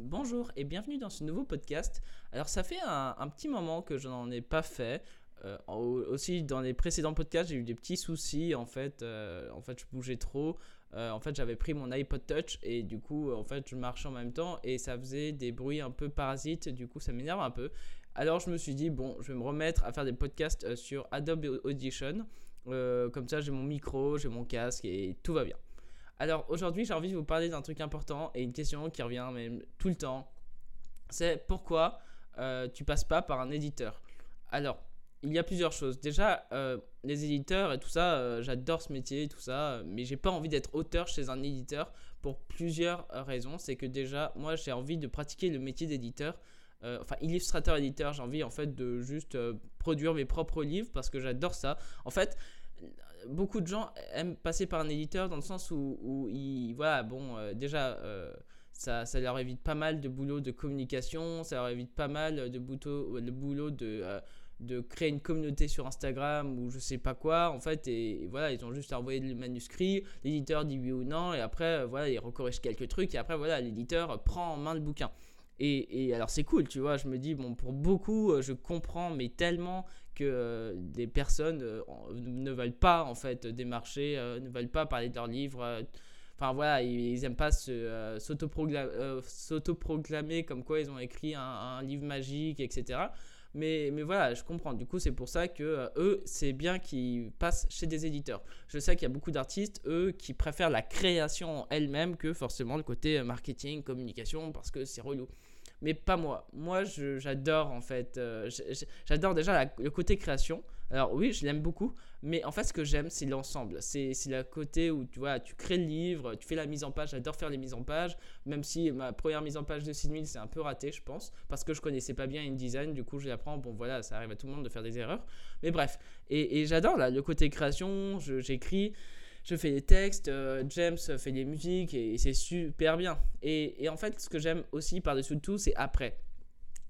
Bonjour et bienvenue dans ce nouveau podcast. Alors ça fait un, petit moment que je n'en ai pas fait. Euh, aussi dans les précédents podcasts j'ai eu des petits soucis en fait. Euh, en fait je bougeais trop. Euh, en fait j'avais pris mon iPod Touch et du coup en fait je marchais en même temps et ça faisait des bruits un peu parasites. Du coup ça m'énerve un peu. Alors je me suis dit bon je vais me remettre à faire des podcasts sur Adobe Audition. comme ça j'ai mon micro, j'ai mon casque et tout va bien. Alors aujourd'hui, j'ai envie de vous parler d'un truc important et une question qui revient même tout le temps. C'est pourquoi euh, tu passes pas par un éditeur? Alors, il y a plusieurs choses. Déjà, euh, les éditeurs et tout ça, euh, j'adore ce métier et tout ça, mais j'ai pas envie d'être auteur chez un éditeur pour plusieurs raisons. C'est que déjà, moi, j'ai envie de pratiquer le métier d'éditeur. enfin, illustrateur-éditeur, j'ai envie en fait de juste produire mes propres livres parce que j'adore ça. En fait, beaucoup de gens aiment passer par un éditeur dans le sens où, ils, voilà, bon, euh, déjà, euh, ça, ça, leur évite pas mal de boulot de communication, ça leur évite pas mal de, boulot, de boulot de, euh, de créer une communauté sur Instagram ou je sais pas quoi, en fait, et, voilà, ils ont juste à envoyer le manuscrit, l'éditeur dit oui ou non, et après, voilà, il recorrige quelques trucs, et après, voilà, l'éditeur prend en main le bouquin. Et, alors c'est cool, tu vois, je me dis, bon, pour beaucoup, euh, je comprends, mais tellement que euh, des personnes euh, ne veulent pas, en fait, démarcher, ne veulent pas parler de leurs livres. Enfin voilà, ils, n'aiment pas s'autoproclamer comme quoi ils ont écrit un, livre magique, etc. Mais, mais, voilà, je comprends. Du coup, c'est pour ça que eux, c'est bien qu'ils passent chez des éditeurs. Je sais qu'il y a beaucoup d'artistes, eux, qui préfèrent la création elle-même que forcément le côté marketing, communication, parce que c'est relou mais pas moi. Moi, j'adore en fait. Euh, j'adore déjà le côté création. Alors oui, je l'aime beaucoup, mais en fait, ce que j'aime, c'est l'ensemble. C'est le côté où tu vois, tu crées le livre, tu fais la mise en page. J'adore faire les mises en page, même si ma première mise en page de 6000 c'est un peu raté, je pense, parce que je connaissais pas bien InDesign. Du coup, je l'apprends. Bon, voilà, ça arrive à tout le monde de faire des erreurs. Mais bref, et, et j'adore là le côté création. J'écris je fais des textes, euh, James fait des musiques et, c'est super bien. Et, en fait, ce que j'aime aussi par-dessus tout, c'est après.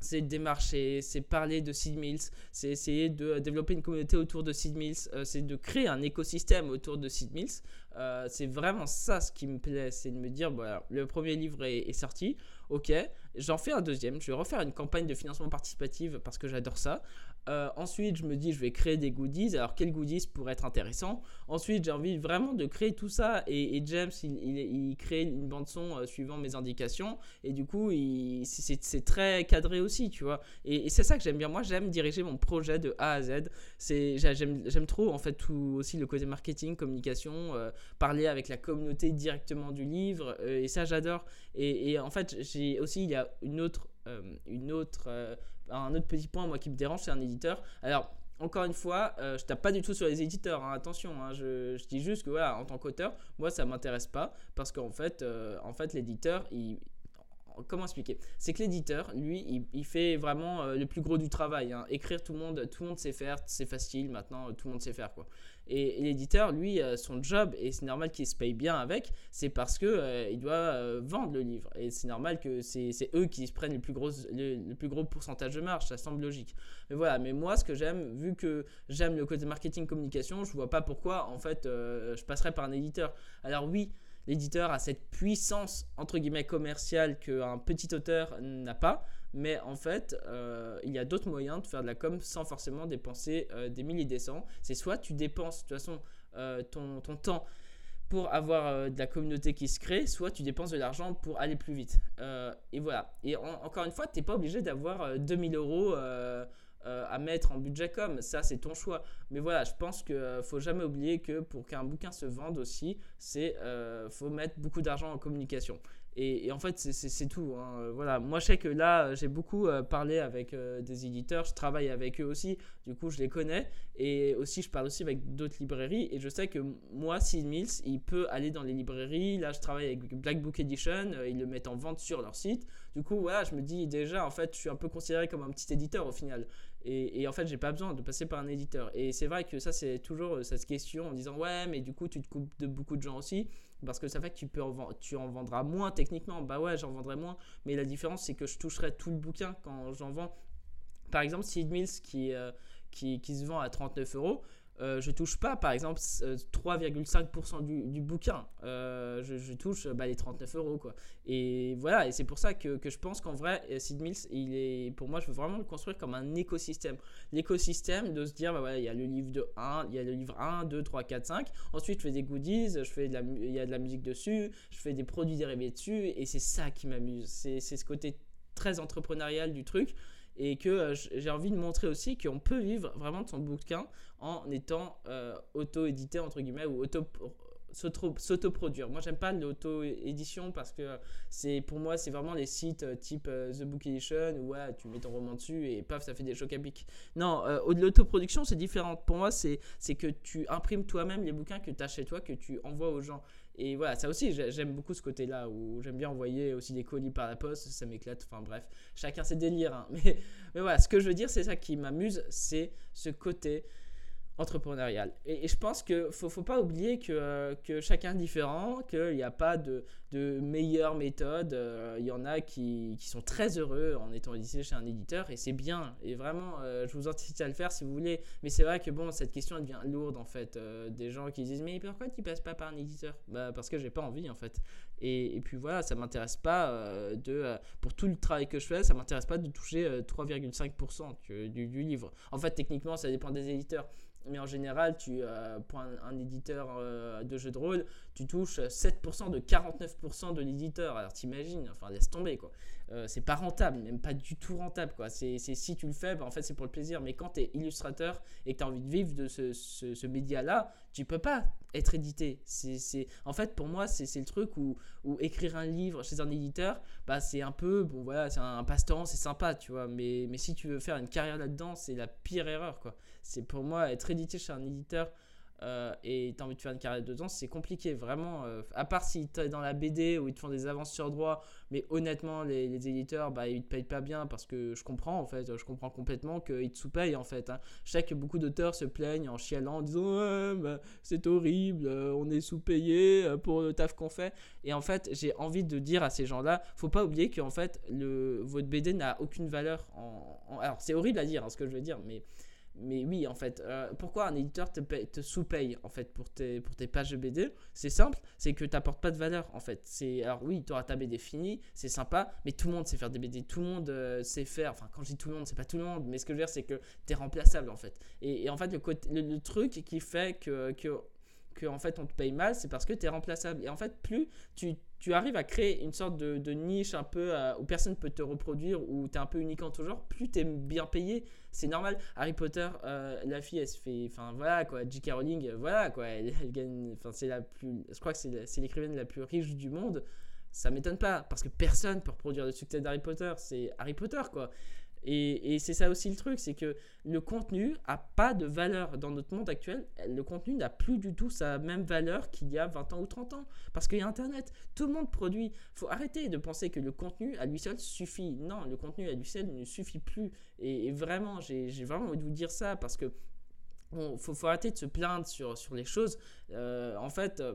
C'est démarcher, c'est parler de Seed Mills, c'est essayer de développer une communauté autour de Seed Mills, euh, c'est de créer un écosystème autour de Seed Mills. Euh, c'est vraiment ça ce qui me plaît, c'est de me dire, voilà, le premier livre est, sorti, ok, j'en fais un deuxième, je vais refaire une campagne de financement participatif parce que j'adore ça. Euh, ensuite, je me dis, je vais créer des goodies. Alors, quels goodies pourraient être intéressants Ensuite, j'ai envie vraiment de créer tout ça. Et, James, il, il, crée une bande-son euh, suivant mes indications. Et du coup, c'est très cadré aussi, tu vois. Et, c'est ça que j'aime bien. Moi, j'aime diriger mon projet de A à Z. J'aime trop, en fait, tout aussi le côté marketing, communication, parler avec la communauté directement du livre. Euh, et ça, j'adore. Et, en fait, j'ai aussi, il y a une autre, euh, une autre, euh, un autre petit point, moi, qui me dérange, c'est un éditeur. Alors, encore une fois, je tape pas du tout sur les éditeurs, hein, attention, hein, je, je, dis juste que voilà, en tant qu'auteur, moi ça m'intéresse pas parce qu'en fait, en fait l'éditeur, il, comment expliquer? C'est que l'éditeur, lui, il, fait vraiment le plus gros du travail. Hein. Écrire, tout le monde, tout le monde sait faire, c'est facile. Maintenant, tout le monde sait faire quoi. Et, l'éditeur, lui, euh, son job, et c'est normal qu'il se paye bien avec, c'est parce que euh, il doit euh, vendre le livre. Et c'est normal que c'est eux qui se prennent le plus, gros, le, plus gros pourcentage de marge, ça semble logique. Mais voilà, mais moi, ce que j'aime, vu que j'aime le côté marketing communication, je vois pas pourquoi, en fait, je passerais par un éditeur. Alors oui, l'éditeur a cette puissance, entre guillemets, commerciale qu'un petit auteur n'a pas. Mais en fait, euh, il y a d'autres moyens de faire de la com sans forcément dépenser euh, des milliers des cents. C'est soit tu dépenses de toute façon euh, ton, ton, temps pour avoir de la communauté qui se crée, soit tu dépenses de l'argent pour aller plus vite. et voilà. Et encore une fois, tu n'es pas obligé d'avoir 2000 euros à mettre en budget com. Ça, c'est ton choix. Mais voilà, je pense qu'il ne faut jamais oublier que pour qu'un bouquin se vende aussi, c'est faut mettre beaucoup d'argent en communication. Et, en fait, c'est tout. Hein. Euh, voilà. Moi, je sais que là, j'ai beaucoup euh, parlé avec euh, des éditeurs. Je travaille avec eux aussi. Du coup, je les connais. Et aussi, je parle aussi avec d'autres librairies. Et je sais que moi, Seed Mills, il peut aller dans les librairies. Là, je travaille avec Black Book Edition. ils le mettent en vente sur leur site. Du coup, voilà, je me dis déjà, en fait, je suis un peu considéré comme un petit éditeur au final. Et, en fait, j'ai pas besoin de passer par un éditeur. Et c'est vrai que ça, c'est toujours cette question en disant, ouais, mais du coup, tu te coupes de beaucoup de gens aussi parce que ça fait que tu, peux en, tu en vendras moins techniquement. Bah ouais, j'en vendrai moins, mais la différence c'est que je toucherai tout le bouquin quand j'en vends. Par exemple, Seed Mills qui, euh, qui, se vend à 39 euros, euh, je touche pas, par exemple, 3,5% euh, du, bouquin. Euh, je, touche bah, les 39 euros, quoi. Et voilà, et c'est pour ça que, que je pense qu'en vrai, Sid Mills, il est, pour moi, je veux vraiment le construire comme un écosystème. L'écosystème de se dire, bah, voilà, il y a le livre de 1, il y a le livre 1, 2, 3, 4, 5. Ensuite, je fais des goodies, je fais de la, il y a de la musique dessus, je fais des produits dérivés dessus, et c'est ça qui m'amuse. C'est ce côté très entrepreneurial du truc et que euh, j'ai envie de montrer aussi qu'on peut vivre vraiment de son bouquin en étant euh, auto-édité entre guillemets ou auto s'autoproduire. Moi, j'aime pas l'auto-édition parce que c'est pour moi, c'est vraiment les sites euh, type The Book Edition où tu mets ton roman dessus et paf, ça fait des chocs à pic. Non, euh, l'autoproduction, c'est différent. Pour moi, c'est que tu imprimes toi-même les bouquins que tu as chez toi, que tu envoies aux gens. Et voilà, ça aussi, j'aime beaucoup ce côté-là où j'aime bien envoyer aussi des colis par la poste, ça m'éclate. Enfin bref, chacun ses délires. Hein. Mais, mais voilà, ce que je veux dire, c'est ça qui m'amuse, c'est ce côté entrepreneurial. Et, je pense qu'il ne faut, pas oublier que, euh, que chacun est différent, qu'il n'y a pas de, de meilleure méthode. Euh, il y en a qui, qui, sont très heureux en étant édité chez un éditeur et c'est bien. Et vraiment, euh, je vous incite à le faire si vous voulez. Mais c'est vrai que bon, cette question elle devient lourde en fait. des gens qui disent Mais pourquoi tu passes pas par un éditeur? Bah, Parce que j'ai pas envie en fait. Et, et puis voilà, ça m'intéresse pas de. pour tout le travail que je fais, ça m'intéresse pas de toucher 3,5% du, du livre. En fait, techniquement, ça dépend des éditeurs mais en général, tu, euh, pour un, éditeur euh, de jeux de rôle, tu touches 7% de 49% de l'éditeur. Alors t'imagines, enfin laisse tomber quoi. Euh, c'est pas rentable, même pas du tout rentable quoi. C'est si tu le fais, bah, en fait c'est pour le plaisir. Mais quand tu es illustrateur et que tu as envie de vivre de ce, ce, média-là, tu peux pas être édité. C'est en fait pour moi c'est le truc où, où, écrire un livre chez un éditeur, bah c'est un peu bon voilà c'est un, passe-temps, c'est sympa tu vois. Mais mais si tu veux faire une carrière là-dedans, c'est la pire erreur quoi. C'est pour moi être édité chez un éditeur euh, et tu as envie de faire une carrière dedans, c'est compliqué, vraiment. Euh, à part si tu es dans la BD où ils te font des avances sur droit, mais honnêtement, les, éditeurs, bah, ils te payent pas bien parce que je comprends, en fait, je comprends complètement qu'ils te sous-payent, en fait. Hein. Je sais que beaucoup d'auteurs se plaignent en chialant, en disant bah, c'est horrible, euh, on est sous-payé pour le taf qu'on fait. Et en fait, j'ai envie de dire à ces gens-là, faut pas oublier qu'en fait, le, votre BD n'a aucune valeur. En, Alors, c'est horrible à dire, hein, ce que je veux dire, mais mais oui, en fait, euh, pourquoi un éditeur te, sous-paye en fait pour tes, pour tes pages de BD C'est simple, c'est que tu n'apportes pas de valeur en fait. C'est alors oui, tu auras ta BD finie, c'est sympa, mais tout le monde sait faire des BD, tout le monde euh, sait faire. Enfin, quand je dis tout le monde, c'est pas tout le monde, mais ce que je veux dire, c'est que tu es remplaçable en fait. Et, en fait, le, le, truc qui fait que, que, que en fait on te paye mal, c'est parce que tu es remplaçable. Et en fait, plus tu tu arrives à créer une sorte de, niche un peu euh, où personne peut te reproduire, où tu es un peu unique en tout genre, plus tu es bien payé. C'est normal. Harry Potter, euh, la fille, elle se fait. Enfin voilà quoi. J.K. Rowling, voilà quoi. Elle, gagne. Enfin, c'est la plus. Je crois que c'est l'écrivaine la plus riche du monde. Ça m'étonne pas, parce que personne peut reproduire le succès d'Harry Potter. C'est Harry Potter quoi. Et, c'est ça aussi le truc, c'est que le contenu a pas de valeur dans notre monde actuel. Le contenu n'a plus du tout sa même valeur qu'il y a 20 ans ou 30 ans. Parce qu'il y a Internet, tout le monde produit. faut arrêter de penser que le contenu à lui seul suffit. Non, le contenu à lui seul ne suffit plus. Et, vraiment, j'ai vraiment envie de vous dire ça parce faut, faut arrêter de se plaindre sur, sur les choses. Euh, en fait... Euh,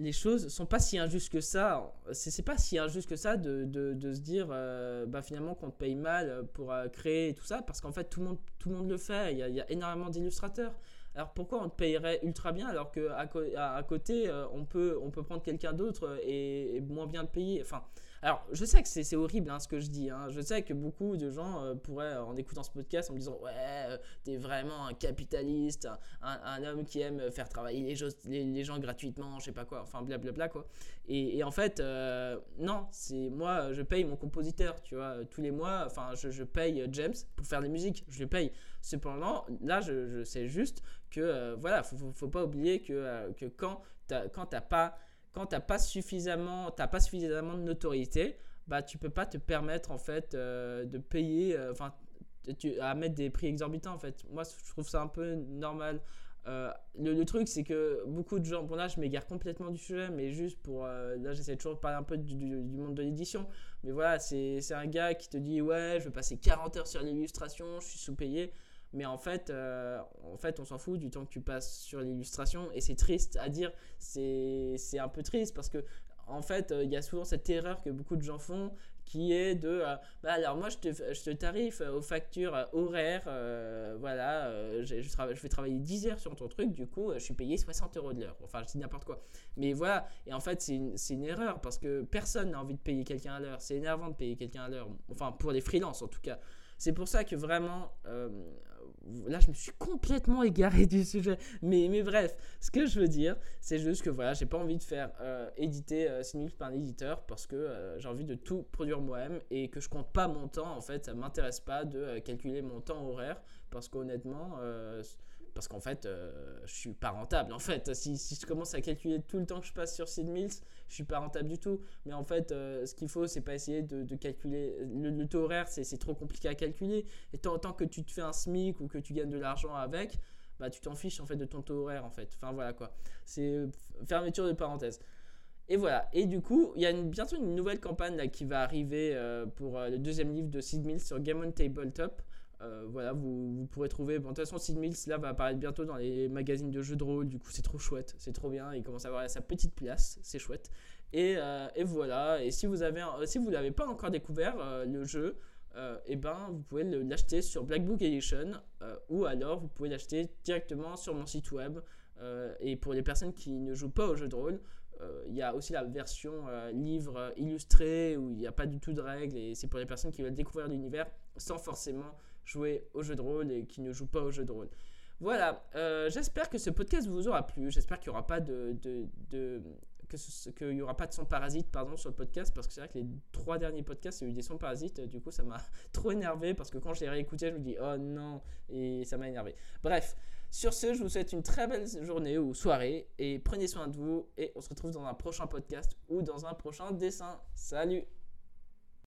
les choses sont pas si injustes que ça. C'est pas si injuste que ça de, de, se dire euh, bah finalement qu'on te paye mal pour euh, créer tout ça parce qu'en fait tout le monde, tout le monde le fait. Il y a, énormément d'illustrateurs. Alors pourquoi on te payerait ultra bien alors qu'à à, côté euh, on, peut, on peut prendre quelqu'un d'autre et, et, moins bien le payer? Enfin, alors, je sais que c'est horrible hein, ce que je dis. Hein. Je sais que beaucoup de gens euh, pourraient, en écoutant ce podcast, en me disant Ouais, euh, t'es vraiment un capitaliste, un, homme qui aime faire travailler les, gens gratuitement, je sais pas quoi, enfin blablabla quoi. Et, en fait, euh, non, c'est moi, je paye mon compositeur, tu vois, tous les mois, enfin, je, paye James pour faire des musiques, je le paye. Cependant, là, je, sais juste que, voilà, faut, faut, faut, pas oublier que, que quand t'as pas quand tu n'as pas suffisamment, pas suffisamment de notoriété, bah tu peux pas te permettre en fait euh, de payer, euh, enfin à mettre des prix exorbitants en fait. Moi je trouve ça un peu normal. Euh, le, truc c'est que beaucoup de gens, bon là je m'égare complètement du sujet, mais juste pour, là j'essaie toujours de parler un peu du, monde de l'édition, mais voilà c'est un gars qui te dit ouais je vais passer 40 heures sur l'illustration, je suis sous-payé. Mais en fait, euh, en fait on s'en fout du temps que tu passes sur l'illustration. Et c'est triste à dire, c'est un peu triste parce que en fait, il y a souvent cette erreur que beaucoup de gens font qui est de euh, bah alors moi je te, je te tarife aux factures horaires voilà je, je, vais travailler 10 heures sur ton truc du coup je suis payé 60 euros de l'heure. Enfin je dis n'importe quoi. Mais voilà et en fait c'est une, une, erreur parce que personne n'a envie de payer quelqu'un à l'heure. C'est énervant de payer quelqu'un à l'heure. Enfin pour les freelances en tout cas. C'est pour ça que vraiment là, je me suis complètement égaré du sujet. Mais, mais bref, ce que je veux dire, c'est juste que voilà, j'ai pas envie de faire euh, éditer euh, par un éditeur parce que euh, j'ai envie de tout produire moi-même et que je compte pas mon temps. En fait, ça m'intéresse pas de euh, calculer mon temps horaire parce qu'honnêtement, parce qu'en fait, euh, je suis pas rentable. En fait, si, je commence à calculer tout le temps que je passe sur Seed Mills, je suis pas rentable du tout. Mais en fait, euh, ce qu'il faut, c'est pas essayer de, calculer. Le, taux horaire, c'est trop compliqué à calculer. Et tant, que tu te fais un SMIC ou que tu gagnes de l'argent avec, bah, tu t'en fiches en fait de ton taux horaire en fait. Enfin voilà quoi. C'est euh, fermeture de parenthèse. Et voilà. Et du coup, il y a bientôt une nouvelle campagne là, qui va arriver pour le deuxième livre de Seed Mills sur Game on Tabletop. Euh, voilà, vous, pourrez trouver. Bon, de toute façon, Sid Mills là va apparaître bientôt dans les magazines de jeux de rôle. Du coup, c'est trop chouette, c'est trop bien. Il commence à avoir sa petite place, c'est chouette. Et, euh, et, voilà. Et si vous avez, si vous l'avez pas encore découvert euh, le jeu, et eh ben vous pouvez l'acheter sur Black Book Edition ou alors vous pouvez l'acheter directement sur mon site web. et pour les personnes qui ne jouent pas au jeu de rôle, il y a aussi la version livre illustré où il n'y a pas du tout de règles et c'est pour les personnes qui veulent découvrir l'univers sans forcément jouer au jeu de rôle et qui ne jouent pas au jeu de rôle. Voilà, euh, j'espère que ce podcast vous aura plu. J'espère qu'il n'y aura pas de, de, de qu'il y aura pas de son parasite pardon sur le podcast parce que c'est vrai que les trois derniers podcasts il y a eu des sons parasites du coup ça m'a trop énervé parce que quand je l'ai réécouté je me dis oh non et ça m'a énervé bref sur ce je vous souhaite une très belle journée ou soirée et prenez soin de vous et on se retrouve dans un prochain podcast ou dans un prochain dessin salut